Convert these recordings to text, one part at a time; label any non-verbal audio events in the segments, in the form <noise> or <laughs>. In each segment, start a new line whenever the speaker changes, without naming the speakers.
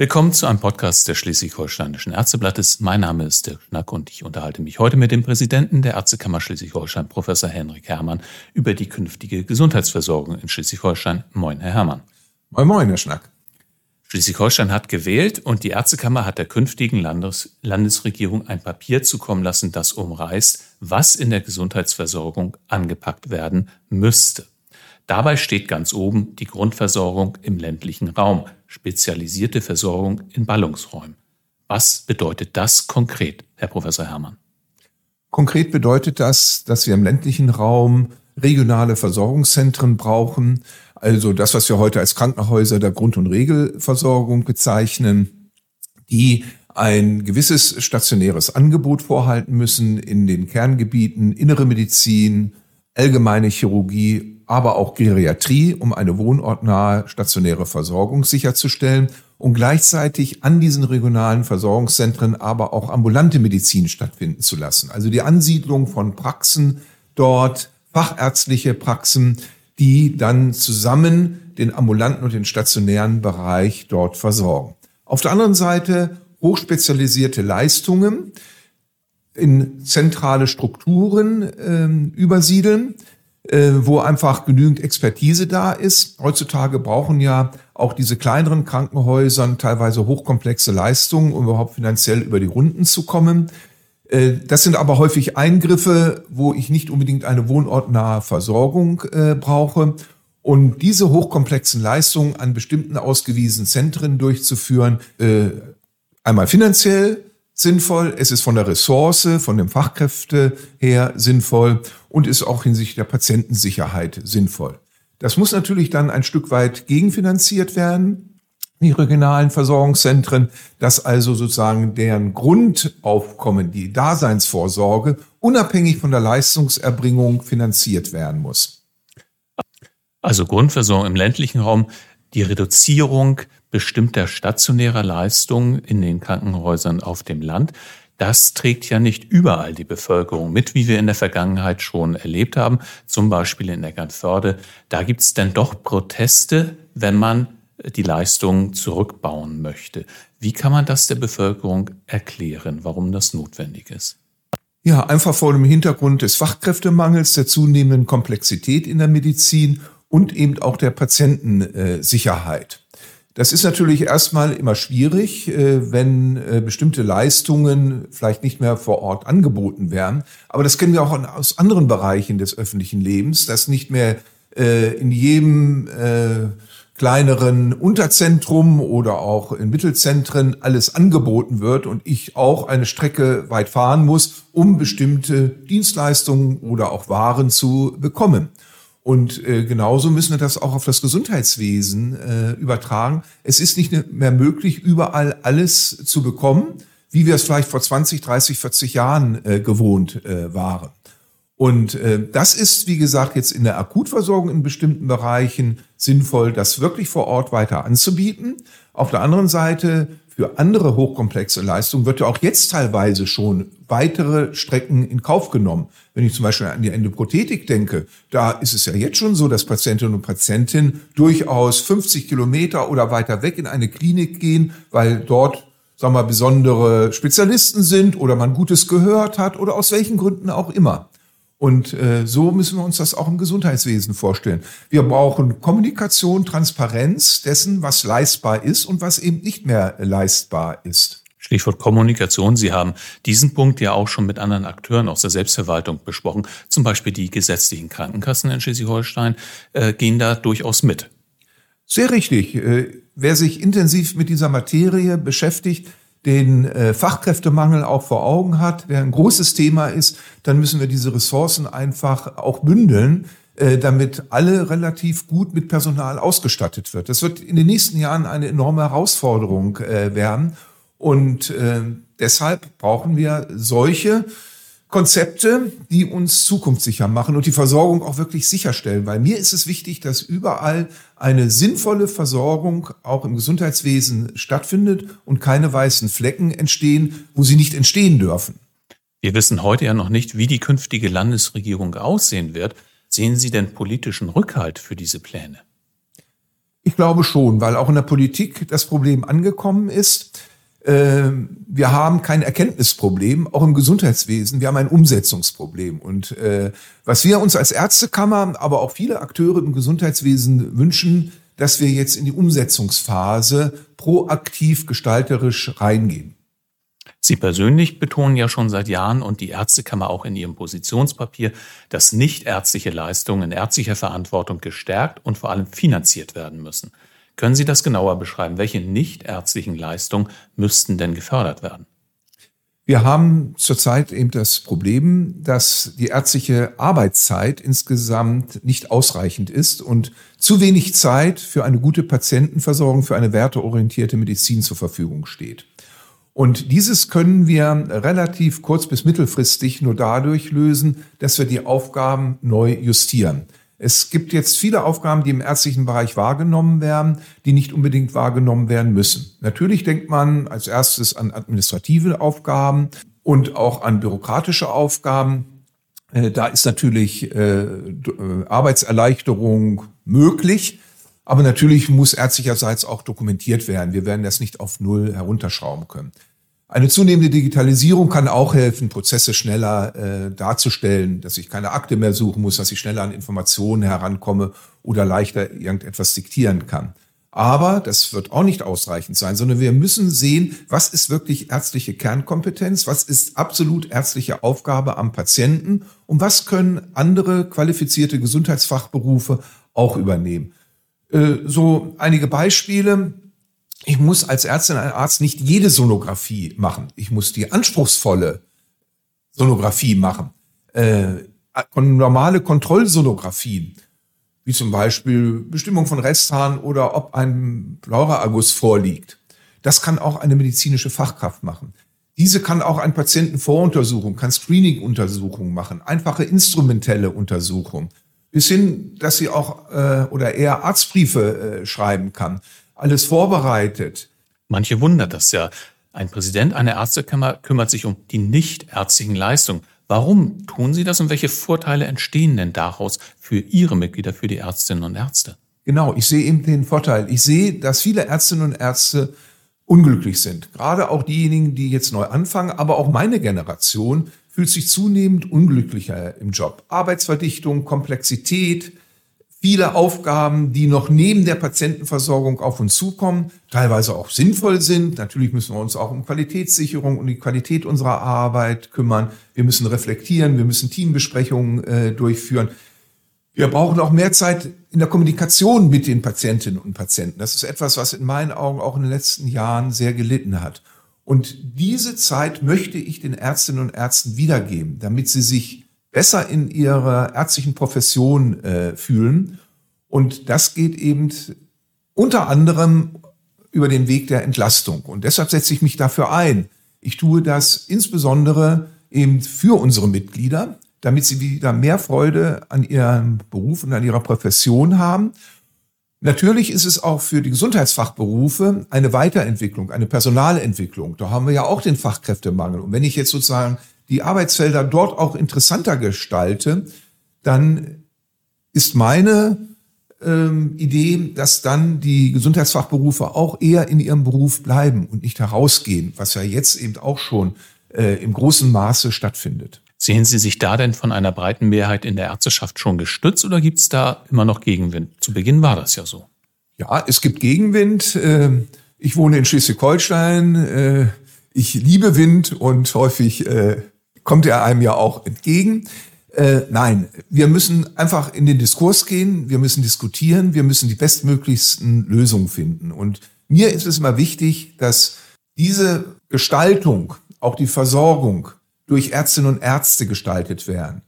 Willkommen zu einem Podcast des Schleswig-Holsteinischen Ärzteblattes. Mein Name ist Dirk Schnack und ich unterhalte mich heute mit dem Präsidenten der Ärztekammer Schleswig-Holstein, Professor Henrik Herrmann, über die künftige Gesundheitsversorgung in Schleswig-Holstein. Moin, Herr Herrmann.
Moin, moin, Herr Schnack.
Schleswig-Holstein hat gewählt und die Ärztekammer hat der künftigen Landes Landesregierung ein Papier zukommen lassen, das umreißt, was in der Gesundheitsversorgung angepackt werden müsste. Dabei steht ganz oben die Grundversorgung im ländlichen Raum spezialisierte Versorgung in Ballungsräumen. Was bedeutet das konkret, Herr Professor Herrmann?
Konkret bedeutet das, dass wir im ländlichen Raum regionale Versorgungszentren brauchen, also das, was wir heute als Krankenhäuser der Grund- und Regelversorgung bezeichnen, die ein gewisses stationäres Angebot vorhalten müssen in den Kerngebieten innere Medizin, allgemeine Chirurgie aber auch Geriatrie, um eine wohnortnahe stationäre Versorgung sicherzustellen und gleichzeitig an diesen regionalen Versorgungszentren aber auch ambulante Medizin stattfinden zu lassen. Also die Ansiedlung von Praxen dort, fachärztliche Praxen, die dann zusammen den ambulanten und den stationären Bereich dort versorgen. Auf der anderen Seite hochspezialisierte Leistungen in zentrale Strukturen äh, übersiedeln, wo einfach genügend Expertise da ist. Heutzutage brauchen ja auch diese kleineren Krankenhäusern teilweise hochkomplexe Leistungen, um überhaupt finanziell über die Runden zu kommen. Äh, das sind aber häufig Eingriffe, wo ich nicht unbedingt eine wohnortnahe Versorgung äh, brauche. Und diese hochkomplexen Leistungen an bestimmten ausgewiesenen Zentren durchzuführen, äh, einmal finanziell, sinnvoll, es ist von der Ressource, von den Fachkräfte her sinnvoll und ist auch hinsichtlich der Patientensicherheit sinnvoll. Das muss natürlich dann ein Stück weit gegenfinanziert werden, die regionalen Versorgungszentren, dass also sozusagen deren Grundaufkommen, die Daseinsvorsorge, unabhängig von der Leistungserbringung finanziert werden muss.
Also Grundversorgung im ländlichen Raum, die Reduzierung bestimmter stationärer Leistungen in den Krankenhäusern auf dem Land. Das trägt ja nicht überall die Bevölkerung mit, wie wir in der Vergangenheit schon erlebt haben, zum Beispiel in Eckernförde. Da gibt es dann doch Proteste, wenn man die Leistungen zurückbauen möchte. Wie kann man das der Bevölkerung erklären, warum das notwendig ist?
Ja, einfach vor dem Hintergrund des Fachkräftemangels, der zunehmenden Komplexität in der Medizin und eben auch der Patientensicherheit. Das ist natürlich erstmal immer schwierig, äh, wenn äh, bestimmte Leistungen vielleicht nicht mehr vor Ort angeboten werden. Aber das kennen wir auch aus anderen Bereichen des öffentlichen Lebens, dass nicht mehr äh, in jedem kleineren Unterzentrum oder auch in Mittelzentren alles angeboten wird und ich auch eine Strecke weit fahren muss, um bestimmte Dienstleistungen oder auch Waren zu bekommen. Und äh, genauso müssen wir das auch auf das Gesundheitswesen äh, übertragen. Es ist nicht mehr möglich, überall alles zu bekommen, wie wir es vielleicht vor 20, 30, 40 Jahren äh, gewohnt äh, waren. Und äh, das ist, wie gesagt, jetzt in der Akutversorgung in bestimmten Bereichen sinnvoll, das wirklich vor Ort weiter anzubieten. Auf der anderen Seite für andere hochkomplexe Leistungen wird ja auch jetzt teilweise schon weitere Strecken in Kauf genommen. Wenn ich zum Beispiel an die Endoprothetik denke, da ist es ja jetzt schon so, dass Patientinnen und Patienten durchaus 50 Kilometer oder weiter weg in eine Klinik gehen, weil dort sagen wir, besondere Spezialisten sind oder man Gutes gehört hat oder aus welchen Gründen auch immer. Und äh, so müssen wir uns das auch im Gesundheitswesen vorstellen. Wir brauchen Kommunikation, Transparenz dessen, was leistbar ist und was eben nicht mehr leistbar ist.
Stichwort Kommunikation. Sie haben diesen Punkt ja auch schon mit anderen Akteuren aus der Selbstverwaltung besprochen. Zum Beispiel die gesetzlichen Krankenkassen in Schleswig-Holstein äh, gehen da durchaus mit.
Sehr richtig. Äh, wer sich intensiv mit dieser Materie beschäftigt, den äh, Fachkräftemangel auch vor Augen hat, der ein großes Thema ist, dann müssen wir diese Ressourcen einfach auch bündeln, äh, damit alle relativ gut mit Personal ausgestattet wird. Das wird in den nächsten Jahren eine enorme Herausforderung äh, werden. Und äh, deshalb brauchen wir solche Konzepte, die uns zukunftssicher machen und die Versorgung auch wirklich sicherstellen. Weil mir ist es wichtig, dass überall eine sinnvolle Versorgung auch im Gesundheitswesen stattfindet und keine weißen Flecken entstehen, wo sie nicht entstehen dürfen.
Wir wissen heute ja noch nicht, wie die künftige Landesregierung aussehen wird. Sehen Sie denn politischen Rückhalt für diese Pläne?
Ich glaube schon, weil auch in der Politik das Problem angekommen ist. Ähm, wir haben kein Erkenntnisproblem, auch im Gesundheitswesen. Wir haben ein Umsetzungsproblem. Und äh, was wir uns als Ärztekammer, aber auch viele Akteure im Gesundheitswesen wünschen, dass wir jetzt in die Umsetzungsphase proaktiv gestalterisch reingehen.
Sie persönlich betonen ja schon seit Jahren und die Ärztekammer auch in ihrem Positionspapier, dass nichtärztliche Leistungen in ärztlicher Verantwortung gestärkt und vor allem finanziert werden müssen. Können Sie das genauer beschreiben? Welche nichtärztlichen Leistungen müssten denn gefördert werden?
Wir haben zurzeit eben das Problem, dass die ärztliche Arbeitszeit insgesamt nicht ausreichend ist und zu wenig Zeit für eine gute Patientenversorgung, für eine werteorientierte Medizin zur Verfügung steht. Und dieses können wir relativ kurz- bis mittelfristig nur dadurch lösen, dass wir die Aufgaben neu justieren. Es gibt jetzt viele Aufgaben, die im ärztlichen Bereich wahrgenommen werden, die nicht unbedingt wahrgenommen werden müssen. Natürlich denkt man als erstes an administrative Aufgaben und auch an bürokratische Aufgaben. Äh, da ist natürlich äh, äh, Arbeitserleichterung möglich. Aber natürlich muss ärztlicherseits auch dokumentiert werden. Wir werden das nicht auf Null herunterschrauben können. Eine zunehmende Digitalisierung kann auch helfen, Prozesse schneller äh, darzustellen, dass ich keine Akte mehr suchen muss, dass ich schneller an Informationen herankomme oder leichter irgendetwas diktieren kann. Aber das wird auch nicht ausreichend sein, sondern wir müssen sehen, was ist wirklich ärztliche Kernkompetenz, was ist absolut ärztliche Aufgabe am Patienten und was können andere qualifizierte Gesundheitsfachberufe auch übernehmen. Äh, so einige Beispiele ich muss als Ärztin, ein Arzt nicht jede Sonographie machen. Ich muss die anspruchsvolle Sonographie machen. Äh, normale Kontrollsonographien, wie zum Beispiel Bestimmung von Resthahn oder ob ein Pleuraerguss vorliegt. Das kann auch eine medizinische Fachkraft machen. Diese kann auch ein Patientenvoruntersuchung, kann Screening-Untersuchungen machen, einfache instrumentelle Untersuchungen, bis hin, dass sie auch äh, oder eher Arztbriefe äh, schreiben kann alles vorbereitet.
Manche wundert das ja. Ein Präsident einer Ärztekammer kümmert sich um die nichtärztlichen Leistungen. Warum tun Sie das und welche Vorteile entstehen denn daraus für Ihre Mitglieder, für die Ärztinnen und Ärzte?
Genau, ich sehe eben den Vorteil. Ich sehe, dass viele Ärztinnen und Ärzte unglücklich sind. Gerade auch diejenigen, die jetzt neu anfangen, aber auch meine Generation fühlt sich zunehmend unglücklicher im Job. Arbeitsverdichtung, Komplexität, viele Aufgaben, die noch neben der Patientenversorgung auf uns zukommen, teilweise auch sinnvoll sind. Natürlich müssen wir uns auch um Qualitätssicherung und die Qualität unserer Arbeit kümmern. Wir müssen reflektieren, wir müssen Teambesprechungen äh, durchführen. Wir brauchen auch mehr Zeit in der Kommunikation mit den Patientinnen und Patienten. Das ist etwas, was in meinen Augen auch in den letzten Jahren sehr gelitten hat. Und diese Zeit möchte ich den Ärztinnen und Ärzten wiedergeben, damit sie sich besser in ihrer ärztlichen Profession äh, fühlen. Und das geht eben unter anderem über den Weg der Entlastung. Und deshalb setze ich mich dafür ein. Ich tue das insbesondere eben für unsere Mitglieder, damit sie wieder mehr Freude an ihrem Beruf und an ihrer Profession haben. Natürlich ist es auch für die Gesundheitsfachberufe eine Weiterentwicklung, eine Personalentwicklung. Da haben wir ja auch den Fachkräftemangel. Und wenn ich jetzt sozusagen die Arbeitsfelder dort auch interessanter gestalte, dann ist meine ähm, Idee, dass dann die Gesundheitsfachberufe auch eher in ihrem Beruf bleiben und nicht herausgehen, was ja jetzt eben auch schon äh, im großen Maße stattfindet.
Sehen Sie sich da denn von einer breiten Mehrheit in der Ärzteschaft schon gestützt oder gibt es da immer noch Gegenwind? Zu Beginn war das ja so.
Ja, es gibt Gegenwind. Ähm, ich wohne in Schleswig-Holstein. Äh, ich liebe Wind und häufig äh, kommt er einem ja auch entgegen. Äh, nein, wir müssen einfach in den Diskurs gehen, wir müssen diskutieren, wir müssen die bestmöglichsten Lösungen finden. Und mir ist es immer wichtig, dass diese Gestaltung, auch die Versorgung durch Ärztinnen und Ärzte gestaltet werden.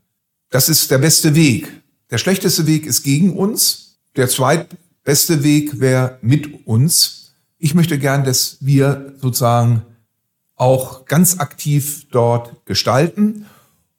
Das ist der beste Weg. Der schlechteste Weg ist gegen uns. Der zweitbeste Weg wäre mit uns. Ich möchte gern, dass wir sozusagen auch ganz aktiv dort gestalten.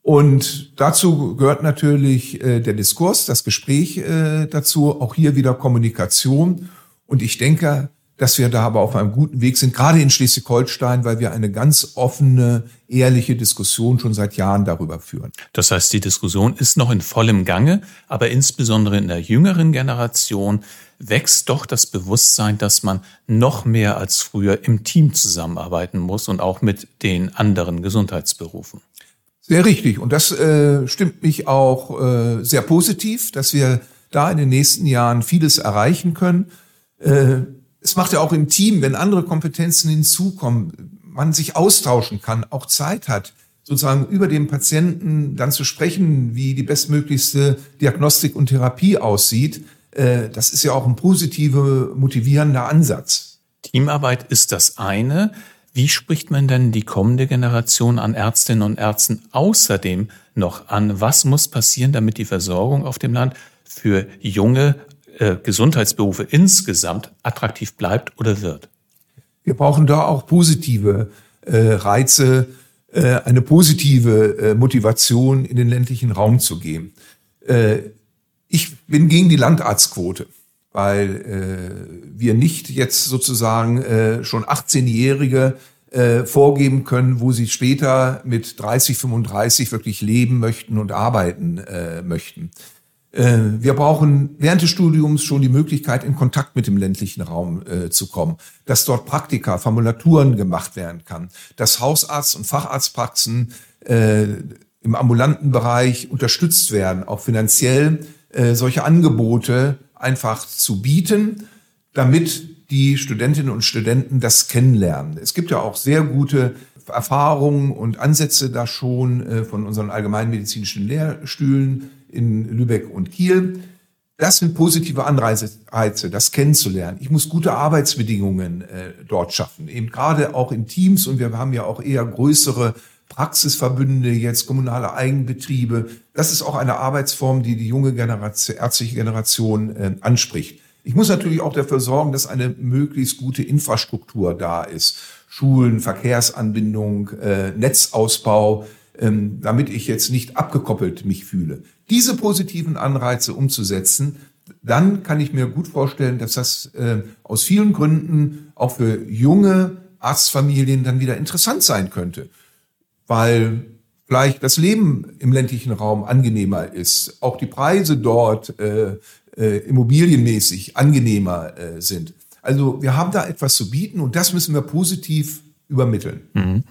Und dazu gehört natürlich äh, der Diskurs, das Gespräch äh, dazu, auch hier wieder Kommunikation. Und ich denke, dass wir da aber auf einem guten Weg sind, gerade in Schleswig-Holstein, weil wir eine ganz offene, ehrliche Diskussion schon seit Jahren darüber führen.
Das heißt, die Diskussion ist noch in vollem Gange, aber insbesondere in der jüngeren Generation wächst doch das Bewusstsein, dass man noch mehr als früher im Team zusammenarbeiten muss und auch mit den anderen Gesundheitsberufen.
Sehr richtig. Und das äh, stimmt mich auch äh, sehr positiv, dass wir da in den nächsten Jahren vieles erreichen können. Äh, es macht ja auch im Team, wenn andere Kompetenzen hinzukommen, man sich austauschen kann, auch Zeit hat, sozusagen über den Patienten dann zu sprechen, wie die bestmöglichste Diagnostik und Therapie aussieht. Äh, das ist ja auch ein positive, motivierender Ansatz.
Teamarbeit ist das eine. Wie spricht man denn die kommende Generation an Ärztinnen und Ärzten außerdem noch an? Was muss passieren, damit die Versorgung auf dem Land für junge äh, Gesundheitsberufe insgesamt attraktiv bleibt oder wird?
Wir brauchen da auch positive äh, Reize, äh, eine positive äh, Motivation in den ländlichen Raum zu gehen. Äh, ich bin gegen die Landarztquote, weil äh, wir nicht jetzt sozusagen äh, schon 18-Jährige äh, vorgeben können, wo sie später mit 30, 35 wirklich leben möchten und arbeiten äh, möchten. Äh, wir brauchen während des Studiums schon die Möglichkeit, in Kontakt mit dem ländlichen Raum äh, zu kommen, dass dort Praktika, Formulaturen gemacht werden kann, dass Hausarzt- und Facharztpraxen äh, im ambulanten Bereich unterstützt werden, auch finanziell äh, solche Angebote einfach zu bieten, damit die Studentinnen und Studenten das kennenlernen. Es gibt ja auch sehr gute Erfahrungen und Ansätze da schon äh, von unseren allgemeinmedizinischen Lehrstühlen in Lübeck und Kiel. Das sind positive Anreize, das kennenzulernen. Ich muss gute Arbeitsbedingungen äh, dort schaffen, eben gerade auch in Teams und wir haben ja auch eher größere Praxisverbünde, jetzt kommunale Eigenbetriebe. Das ist auch eine Arbeitsform, die die junge Generation, ärztliche Generation äh, anspricht. Ich muss natürlich auch dafür sorgen, dass eine möglichst gute Infrastruktur da ist. Schulen, Verkehrsanbindung, äh, Netzausbau, ähm, damit ich jetzt nicht abgekoppelt mich fühle. Diese positiven Anreize umzusetzen, dann kann ich mir gut vorstellen, dass das äh, aus vielen Gründen auch für junge Arztfamilien dann wieder interessant sein könnte, weil vielleicht das Leben im ländlichen Raum angenehmer ist, auch die Preise dort äh, äh, immobilienmäßig angenehmer äh, sind. Also wir haben da etwas zu bieten und das müssen wir positiv übermitteln. Mhm.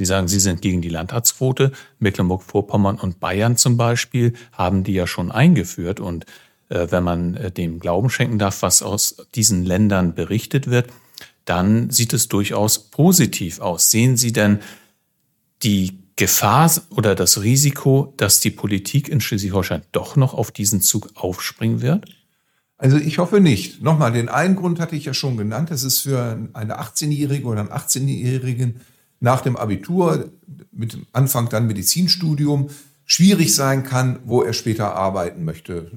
Sie sagen, Sie sind gegen die Landarztquote. Mecklenburg-Vorpommern und Bayern zum Beispiel haben die ja schon eingeführt. Und äh, wenn man äh, dem Glauben schenken darf, was aus diesen Ländern berichtet wird, dann sieht es durchaus positiv aus. Sehen Sie denn die Gefahr oder das Risiko, dass die Politik in Schleswig-Holstein doch noch auf diesen Zug aufspringen wird?
Also ich hoffe nicht. Nochmal, den einen Grund hatte ich ja schon genannt. Das ist für eine 18-Jährige oder einen 18-Jährigen nach dem Abitur mit Anfang dann Medizinstudium schwierig sein kann, wo er später arbeiten möchte.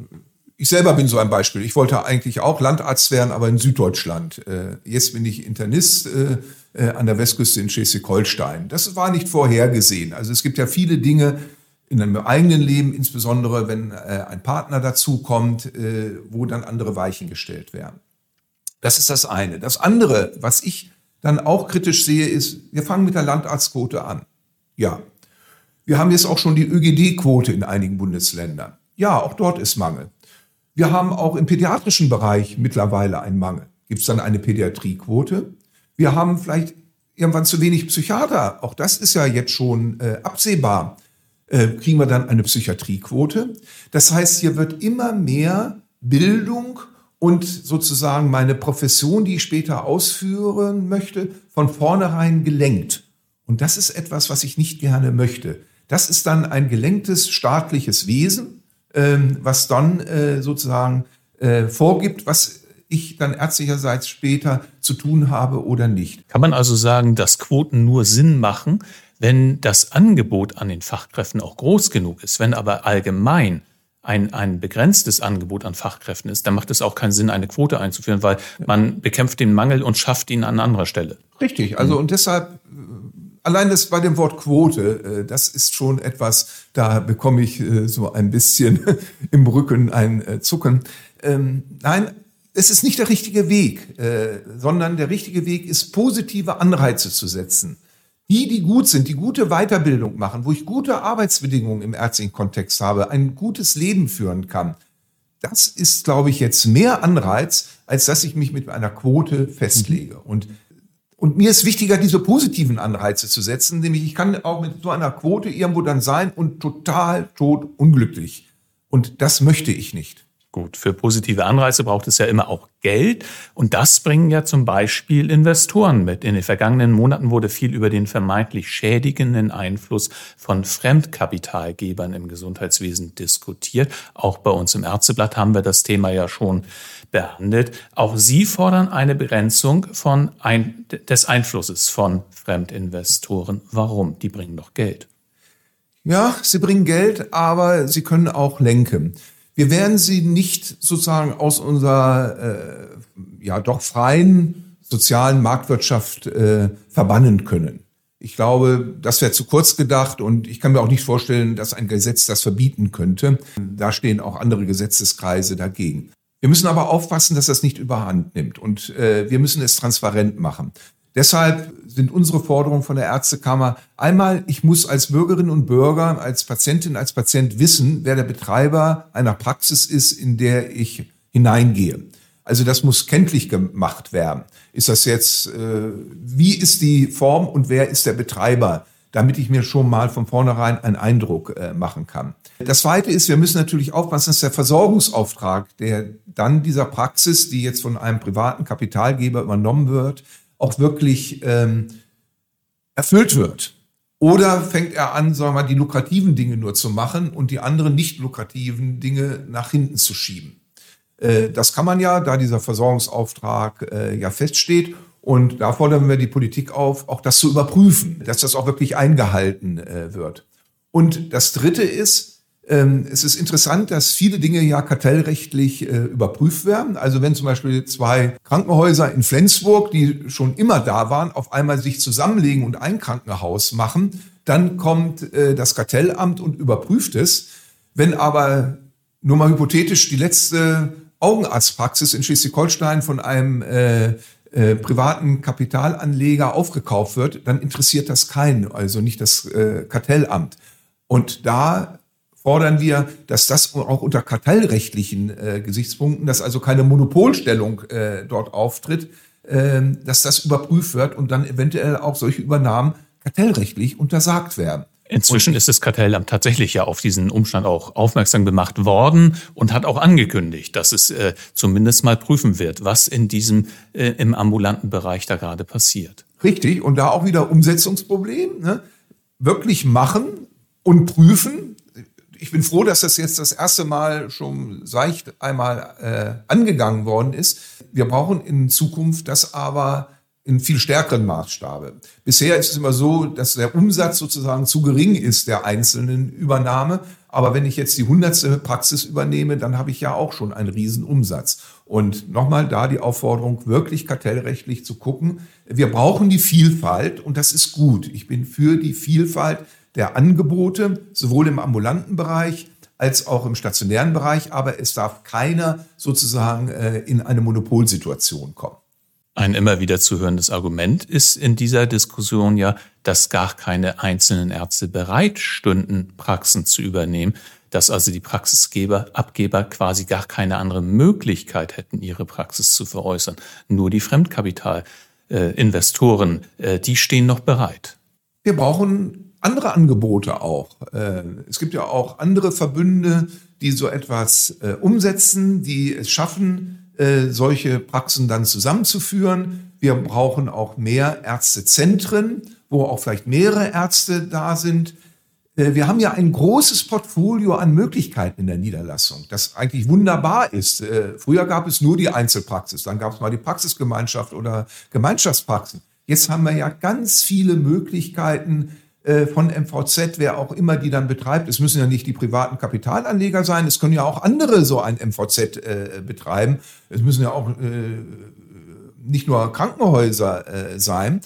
Ich selber bin so ein Beispiel. Ich wollte eigentlich auch Landarzt werden, aber in Süddeutschland. Äh, jetzt bin ich Internist äh, äh, an der Westküste in Schleswig-Holstein. Das war nicht vorhergesehen. Also es gibt ja viele Dinge in einem eigenen Leben, insbesondere wenn ein Partner dazukommt, wo dann andere Weichen gestellt werden. Das ist das eine. Das andere, was ich dann auch kritisch sehe, ist, wir fangen mit der Landarztquote an. Ja. Wir haben jetzt auch schon die ÖGD-Quote in einigen Bundesländern. Ja, auch dort ist Mangel. Wir haben auch im pädiatrischen Bereich mittlerweile einen Mangel. Gibt es dann eine Pädiatriequote? Wir haben vielleicht irgendwann zu wenig Psychiater. Auch das ist ja jetzt schon äh, absehbar. Äh, kriegen wir dann eine Psychiatriequote? Das heißt, hier wird immer mehr Bildung und sozusagen meine Profession, die ich später ausführen möchte, von vornherein gelenkt. Und das ist etwas, was ich nicht gerne möchte. Das ist dann ein gelenktes staatliches Wesen, ähm, was dann äh, sozusagen äh, vorgibt, was ich dann ärztlicherseits später zu tun habe oder nicht.
Kann man also sagen, dass Quoten nur Sinn machen, wenn das Angebot an den Fachkräften auch groß genug ist, wenn aber allgemein ein, ein begrenztes Angebot an Fachkräften ist, dann macht es auch keinen Sinn, eine Quote einzuführen, weil man bekämpft den Mangel und schafft ihn an anderer Stelle.
Richtig, also und deshalb äh, allein das bei dem Wort Quote, äh, das ist schon etwas, da bekomme ich äh, so ein bisschen <laughs> im Rücken ein Zucken. Ähm, nein, es ist nicht der richtige Weg, äh, sondern der richtige Weg ist, positive Anreize zu setzen. Die, die gut sind, die gute Weiterbildung machen, wo ich gute Arbeitsbedingungen im ärztlichen Kontext habe, ein gutes Leben führen kann. Das ist, glaube ich, jetzt mehr Anreiz, als dass ich mich mit einer Quote festlege. Und und mir ist wichtiger, diese positiven Anreize zu setzen, nämlich ich kann auch mit so einer Quote irgendwo dann sein und total tot unglücklich. Und das möchte ich nicht.
Gut, für positive Anreize braucht es ja immer auch Geld. Und das bringen ja zum Beispiel Investoren mit. In den vergangenen Monaten wurde viel über den vermeintlich schädigenden Einfluss von Fremdkapitalgebern im Gesundheitswesen diskutiert. Auch bei uns im Ärzteblatt haben wir das Thema ja schon behandelt. Auch Sie fordern eine Begrenzung von ein, des Einflusses von Fremdinvestoren. Warum? Die bringen doch Geld.
Ja, sie bringen Geld, aber sie können auch lenken. Wir werden sie nicht sozusagen aus unserer äh, ja doch freien sozialen Marktwirtschaft äh, verbannen können. Ich glaube, das wäre zu kurz gedacht und ich kann mir auch nicht vorstellen, dass ein Gesetz das verbieten könnte. Da stehen auch andere Gesetzeskreise dagegen. Wir müssen aber aufpassen, dass das nicht überhand nimmt und äh, wir müssen es transparent machen. Deshalb sind unsere Forderungen von der Ärztekammer einmal, ich muss als Bürgerin und Bürger, als Patientin, als Patient wissen, wer der Betreiber einer Praxis ist, in der ich hineingehe. Also das muss kenntlich gemacht werden. Ist das jetzt, äh, wie ist die Form und wer ist der Betreiber, damit ich mir schon mal von vornherein einen Eindruck äh, machen kann. Das Zweite ist, wir müssen natürlich aufpassen, dass der Versorgungsauftrag, der dann dieser Praxis, die jetzt von einem privaten Kapitalgeber übernommen wird, auch wirklich ähm, erfüllt wird. Oder fängt er an, sagen wir mal, die lukrativen Dinge nur zu machen und die anderen nicht lukrativen Dinge nach hinten zu schieben. Äh, das kann man ja, da dieser Versorgungsauftrag äh, ja feststeht. Und da fordern wir die Politik auf, auch das zu überprüfen, dass das auch wirklich eingehalten äh, wird. Und das Dritte ist, es ist interessant, dass viele Dinge ja kartellrechtlich äh, überprüft werden. Also wenn zum Beispiel zwei Krankenhäuser in Flensburg, die schon immer da waren, auf einmal sich zusammenlegen und ein Krankenhaus machen, dann kommt äh, das Kartellamt und überprüft es. Wenn aber nur mal hypothetisch die letzte Augenarztpraxis in Schleswig-Holstein von einem äh, äh, privaten Kapitalanleger aufgekauft wird, dann interessiert das keinen, also nicht das äh, Kartellamt. Und da fordern wir, dass das auch unter kartellrechtlichen äh, Gesichtspunkten, dass also keine Monopolstellung äh, dort auftritt, äh, dass das überprüft wird und dann eventuell auch solche Übernahmen kartellrechtlich untersagt werden.
Inzwischen und ist das Kartellamt tatsächlich ja auf diesen Umstand auch aufmerksam gemacht worden und hat auch angekündigt, dass es äh, zumindest mal prüfen wird, was in diesem äh, im ambulanten Bereich da gerade passiert.
Richtig, und da auch wieder Umsetzungsproblem. Ne? Wirklich machen und prüfen, ich bin froh, dass das jetzt das erste Mal schon seicht einmal äh, angegangen worden ist. Wir brauchen in Zukunft das aber in viel stärkeren Maßstabe. Bisher ist es immer so, dass der Umsatz sozusagen zu gering ist der einzelnen Übernahme. Aber wenn ich jetzt die hundertste Praxis übernehme, dann habe ich ja auch schon einen Riesenumsatz. Und nochmal da die Aufforderung, wirklich kartellrechtlich zu gucken. Wir brauchen die Vielfalt und das ist gut. Ich bin für die Vielfalt der Angebote, sowohl im ambulanten Bereich als auch im stationären Bereich, aber es darf keiner sozusagen äh, in eine Monopolsituation kommen.
Ein immer wieder zu hörendes Argument ist in dieser Diskussion ja, dass gar keine einzelnen Ärzte bereit stünden, Praxen zu übernehmen, dass also die Praxisgeber, Abgeber quasi gar keine andere Möglichkeit hätten, ihre Praxis zu veräußern. Nur die Fremdkapitalinvestoren, äh, äh, die stehen noch bereit.
Wir brauchen andere Angebote auch. Äh, es gibt ja auch andere Verbünde, die so etwas äh, umsetzen, die es schaffen, äh, solche Praxen dann zusammenzuführen. Wir brauchen auch mehr Ärztezentren, wo auch vielleicht mehrere Ärzte da sind. Wir haben ja ein großes Portfolio an Möglichkeiten in der Niederlassung, das eigentlich wunderbar ist. Früher gab es nur die Einzelpraxis, dann gab es mal die Praxisgemeinschaft oder Gemeinschaftspraxen. Jetzt haben wir ja ganz viele Möglichkeiten, von MVZ, wer auch immer die dann betreibt. Es müssen ja nicht die privaten Kapitalanleger sein, es können ja auch andere so ein MVZ äh, betreiben. Es müssen ja auch äh, nicht nur Krankenhäuser äh, sein.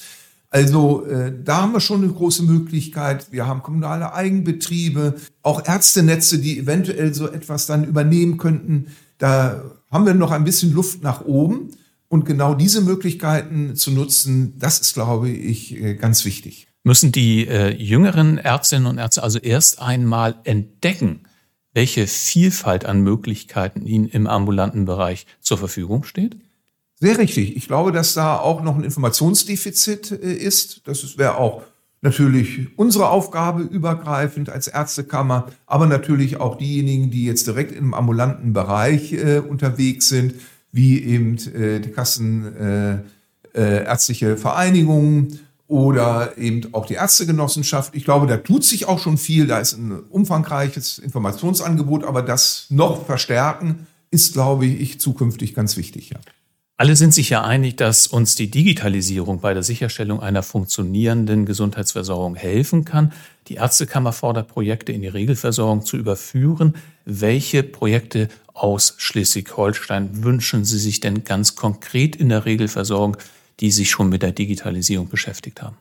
Also äh, da haben wir schon eine große Möglichkeit. Wir haben kommunale Eigenbetriebe, auch Ärztenetze, die eventuell so etwas dann übernehmen könnten. Da haben wir noch ein bisschen Luft nach oben. Und genau diese Möglichkeiten zu nutzen, das ist, glaube ich, äh, ganz wichtig.
Müssen die äh, jüngeren Ärztinnen und Ärzte also erst einmal entdecken, welche Vielfalt an Möglichkeiten ihnen im ambulanten Bereich zur Verfügung steht?
Sehr richtig. Ich glaube, dass da auch noch ein Informationsdefizit äh, ist. Das wäre auch natürlich unsere Aufgabe übergreifend als Ärztekammer, aber natürlich auch diejenigen, die jetzt direkt im ambulanten Bereich äh, unterwegs sind wie eben äh, die Kassenärztliche äh, äh, Vereinigung oder eben auch die Ärztegenossenschaft. Ich glaube, da tut sich auch schon viel. Da ist ein umfangreiches Informationsangebot, aber das noch verstärken ist, glaube ich, zukünftig ganz wichtig. Ja.
Alle sind sich ja einig, dass uns die Digitalisierung bei der Sicherstellung einer funktionierenden Gesundheitsversorgung helfen kann. Die Ärztekammer fordert Projekte in die Regelversorgung zu überführen. Welche Projekte aus Schleswig-Holstein wünschen Sie sich denn ganz konkret in der Regelversorgung, die sich schon mit der Digitalisierung beschäftigt haben?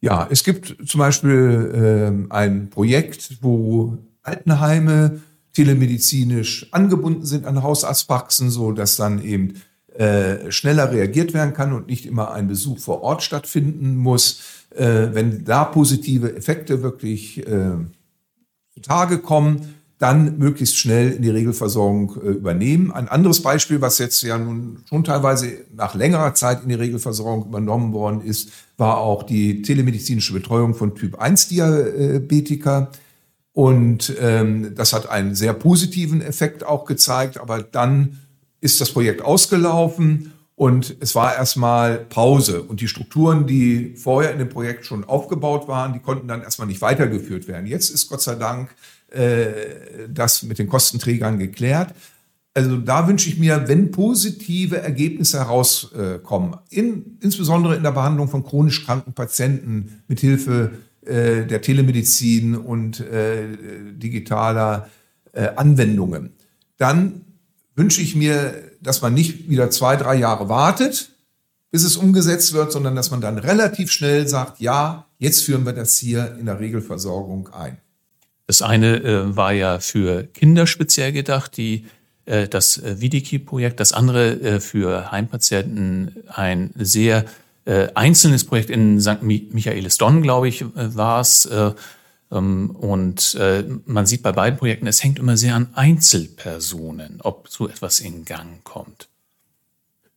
Ja, es gibt zum Beispiel äh, ein Projekt, wo Altenheime telemedizinisch angebunden sind an Hausarztpraxen, so dass dann eben äh, schneller reagiert werden kann und nicht immer ein Besuch vor Ort stattfinden muss. Äh, wenn da positive Effekte wirklich äh, zutage kommen, dann möglichst schnell in die Regelversorgung äh, übernehmen. Ein anderes Beispiel, was jetzt ja nun schon teilweise nach längerer Zeit in die Regelversorgung übernommen worden ist, war auch die telemedizinische Betreuung von Typ 1 Diabetiker. Und ähm, das hat einen sehr positiven Effekt auch gezeigt, aber dann ist das Projekt ausgelaufen und es war erstmal Pause. Und die Strukturen, die vorher in dem Projekt schon aufgebaut waren, die konnten dann erstmal nicht weitergeführt werden. Jetzt ist Gott sei Dank äh, das mit den Kostenträgern geklärt. Also da wünsche ich mir, wenn positive Ergebnisse herauskommen, in, insbesondere in der Behandlung von chronisch kranken Patienten mit Hilfe äh, der Telemedizin und äh, digitaler äh, Anwendungen, dann wünsche ich mir, dass man nicht wieder zwei, drei Jahre wartet, bis es umgesetzt wird, sondern dass man dann relativ schnell sagt, ja, jetzt führen wir das hier in der Regelversorgung ein.
Das eine äh, war ja für Kinder speziell gedacht, die äh, das äh, Vidiki-Projekt, das andere äh, für Heimpatienten ein sehr äh, einzelnes Projekt in St. Michaelis Donn, glaube ich, äh, war es. Äh, ähm, und äh, man sieht bei beiden Projekten, es hängt immer sehr an Einzelpersonen, ob so etwas in Gang kommt.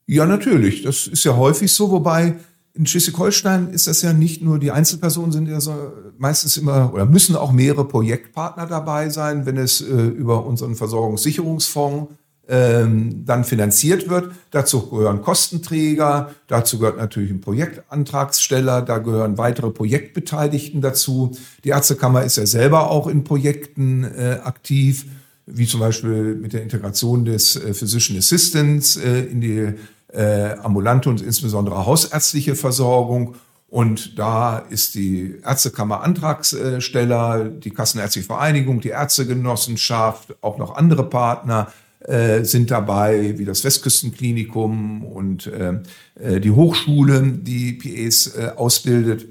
Ja, natürlich. Das ist ja häufig so, wobei in Schleswig-Holstein ist das ja nicht nur die Einzelpersonen sind ja so meistens immer oder müssen auch mehrere Projektpartner dabei sein, wenn es äh, über unseren Versorgungssicherungsfonds ähm, dann finanziert wird. Dazu gehören Kostenträger, dazu gehört natürlich ein Projektantragssteller, da gehören weitere Projektbeteiligten dazu. Die Ärztekammer ist ja selber auch in Projekten äh, aktiv, wie zum Beispiel mit der Integration des äh, Physician Assistants äh, in die äh, ambulante und insbesondere hausärztliche Versorgung. Und da ist die Ärztekammer Antragsteller, die Kassenärztliche Vereinigung, die Ärztegenossenschaft, auch noch andere Partner äh, sind dabei, wie das Westküstenklinikum und äh, äh die Hochschule, die PAs äh, ausbildet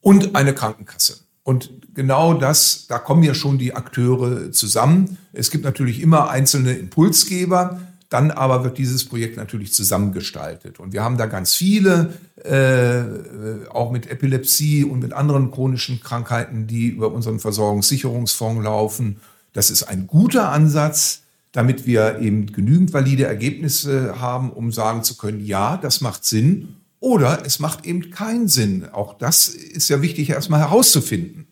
und eine Krankenkasse. Und genau das, da kommen ja schon die Akteure zusammen. Es gibt natürlich immer einzelne Impulsgeber, dann aber wird dieses Projekt natürlich zusammengestaltet. Und wir haben da ganz viele, äh, auch mit Epilepsie und mit anderen chronischen Krankheiten, die über unseren Versorgungssicherungsfonds laufen. Das ist ein guter Ansatz damit wir eben genügend valide Ergebnisse haben, um sagen zu können, ja, das macht Sinn oder es macht eben keinen Sinn. Auch das ist ja wichtig erstmal herauszufinden.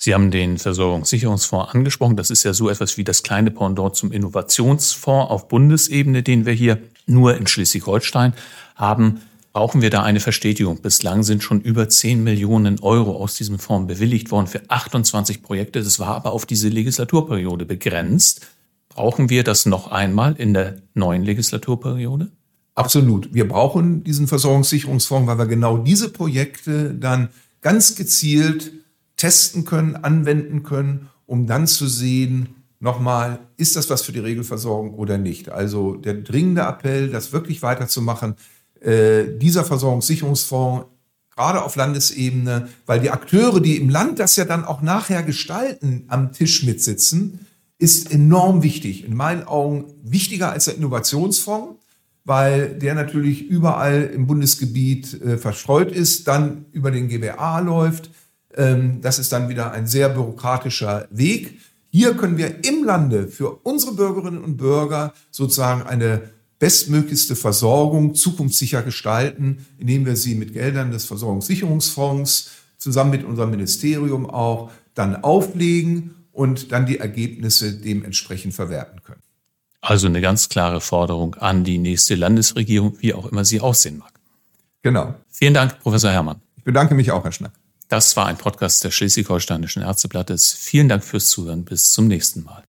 Sie haben den Versorgungssicherungsfonds angesprochen. Das ist ja so etwas wie das kleine Pendant zum Innovationsfonds auf Bundesebene, den wir hier nur in Schleswig-Holstein haben. Brauchen wir da eine Verstetigung? Bislang sind schon über 10 Millionen Euro aus diesem Fonds bewilligt worden für 28 Projekte. Das war aber auf diese Legislaturperiode begrenzt. Brauchen wir das noch einmal in der neuen Legislaturperiode?
Absolut. Wir brauchen diesen Versorgungssicherungsfonds, weil wir genau diese Projekte dann ganz gezielt testen können, anwenden können, um dann zu sehen, nochmal, ist das was für die Regelversorgung oder nicht? Also der dringende Appell, das wirklich weiterzumachen, äh, dieser Versorgungssicherungsfonds gerade auf Landesebene, weil die Akteure, die im Land das ja dann auch nachher gestalten, am Tisch mitsitzen, ist enorm wichtig. In meinen Augen wichtiger als der Innovationsfonds, weil der natürlich überall im Bundesgebiet äh, verstreut ist, dann über den GBA läuft. Ähm, das ist dann wieder ein sehr bürokratischer Weg. Hier können wir im Lande für unsere Bürgerinnen und Bürger sozusagen eine bestmöglichste Versorgung zukunftssicher gestalten, indem wir sie mit Geldern des Versorgungssicherungsfonds zusammen mit unserem Ministerium auch dann auflegen und dann die Ergebnisse dementsprechend verwerten können.
Also eine ganz klare Forderung an die nächste Landesregierung, wie auch immer sie aussehen mag.
Genau.
Vielen Dank, Professor Herrmann.
Ich bedanke mich auch, Herr Schnack.
Das war ein Podcast des Schleswig-Holsteinischen Ärzteblattes. Vielen Dank fürs Zuhören. Bis zum nächsten Mal.